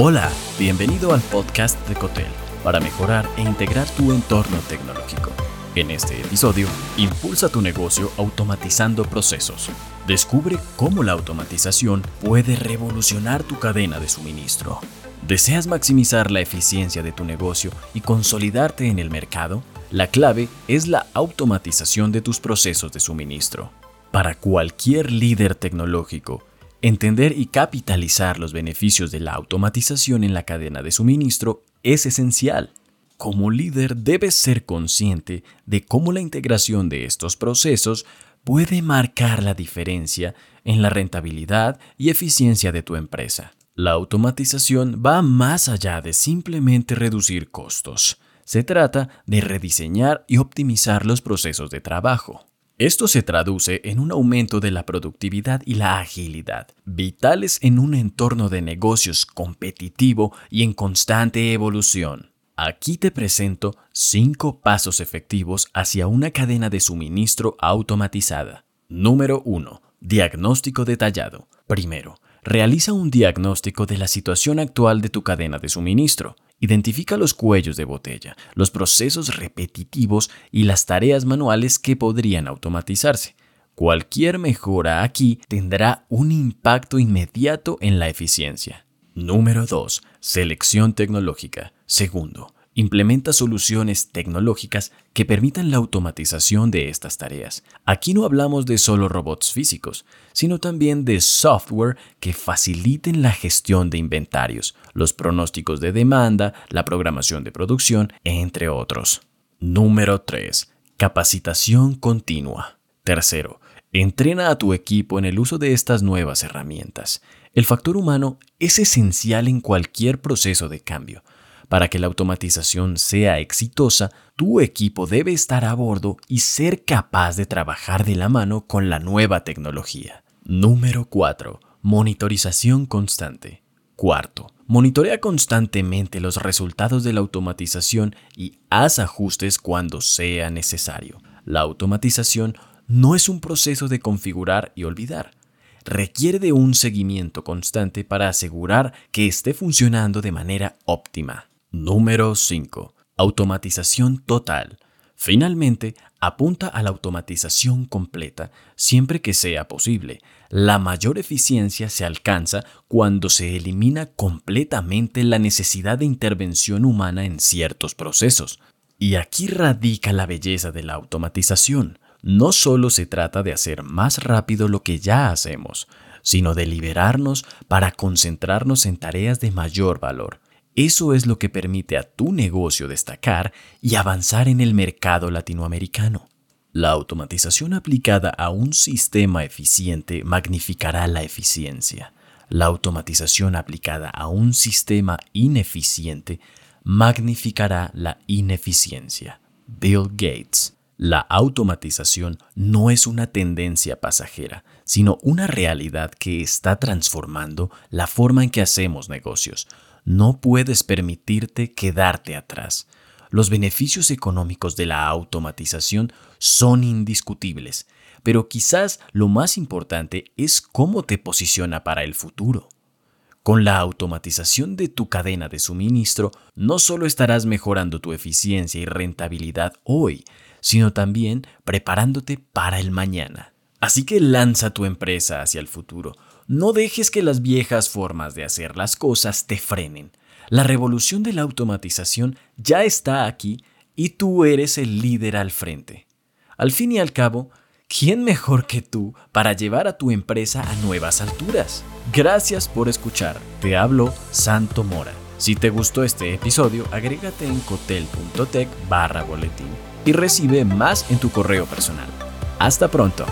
Hola, bienvenido al podcast de Cotel para mejorar e integrar tu entorno tecnológico. En este episodio, impulsa tu negocio automatizando procesos. Descubre cómo la automatización puede revolucionar tu cadena de suministro. ¿Deseas maximizar la eficiencia de tu negocio y consolidarte en el mercado? La clave es la automatización de tus procesos de suministro. Para cualquier líder tecnológico, Entender y capitalizar los beneficios de la automatización en la cadena de suministro es esencial. Como líder debes ser consciente de cómo la integración de estos procesos puede marcar la diferencia en la rentabilidad y eficiencia de tu empresa. La automatización va más allá de simplemente reducir costos. Se trata de rediseñar y optimizar los procesos de trabajo. Esto se traduce en un aumento de la productividad y la agilidad, vitales en un entorno de negocios competitivo y en constante evolución. Aquí te presento cinco pasos efectivos hacia una cadena de suministro automatizada. Número 1. Diagnóstico detallado. Primero, realiza un diagnóstico de la situación actual de tu cadena de suministro. Identifica los cuellos de botella, los procesos repetitivos y las tareas manuales que podrían automatizarse. Cualquier mejora aquí tendrá un impacto inmediato en la eficiencia. Número 2. Selección tecnológica. Segundo, implementa soluciones tecnológicas que permitan la automatización de estas tareas. Aquí no hablamos de solo robots físicos, sino también de software que faciliten la gestión de inventarios, los pronósticos de demanda, la programación de producción, entre otros. Número 3. Capacitación continua. Tercero, entrena a tu equipo en el uso de estas nuevas herramientas. El factor humano es esencial en cualquier proceso de cambio para que la automatización sea exitosa, tu equipo debe estar a bordo y ser capaz de trabajar de la mano con la nueva tecnología. Número 4. Monitorización constante. Cuarto, monitorea constantemente los resultados de la automatización y haz ajustes cuando sea necesario. La automatización no es un proceso de configurar y olvidar. Requiere de un seguimiento constante para asegurar que esté funcionando de manera óptima. Número 5. Automatización total. Finalmente, apunta a la automatización completa siempre que sea posible. La mayor eficiencia se alcanza cuando se elimina completamente la necesidad de intervención humana en ciertos procesos. Y aquí radica la belleza de la automatización. No solo se trata de hacer más rápido lo que ya hacemos, sino de liberarnos para concentrarnos en tareas de mayor valor. Eso es lo que permite a tu negocio destacar y avanzar en el mercado latinoamericano. La automatización aplicada a un sistema eficiente magnificará la eficiencia. La automatización aplicada a un sistema ineficiente magnificará la ineficiencia. Bill Gates. La automatización no es una tendencia pasajera, sino una realidad que está transformando la forma en que hacemos negocios no puedes permitirte quedarte atrás. Los beneficios económicos de la automatización son indiscutibles, pero quizás lo más importante es cómo te posiciona para el futuro. Con la automatización de tu cadena de suministro, no solo estarás mejorando tu eficiencia y rentabilidad hoy, sino también preparándote para el mañana. Así que lanza tu empresa hacia el futuro no dejes que las viejas formas de hacer las cosas te frenen. La revolución de la automatización ya está aquí y tú eres el líder al frente. Al fin y al cabo, ¿quién mejor que tú para llevar a tu empresa a nuevas alturas? Gracias por escuchar. Te hablo Santo Mora. Si te gustó este episodio, agrégate en cotel.tech barra boletín y recibe más en tu correo personal. Hasta pronto.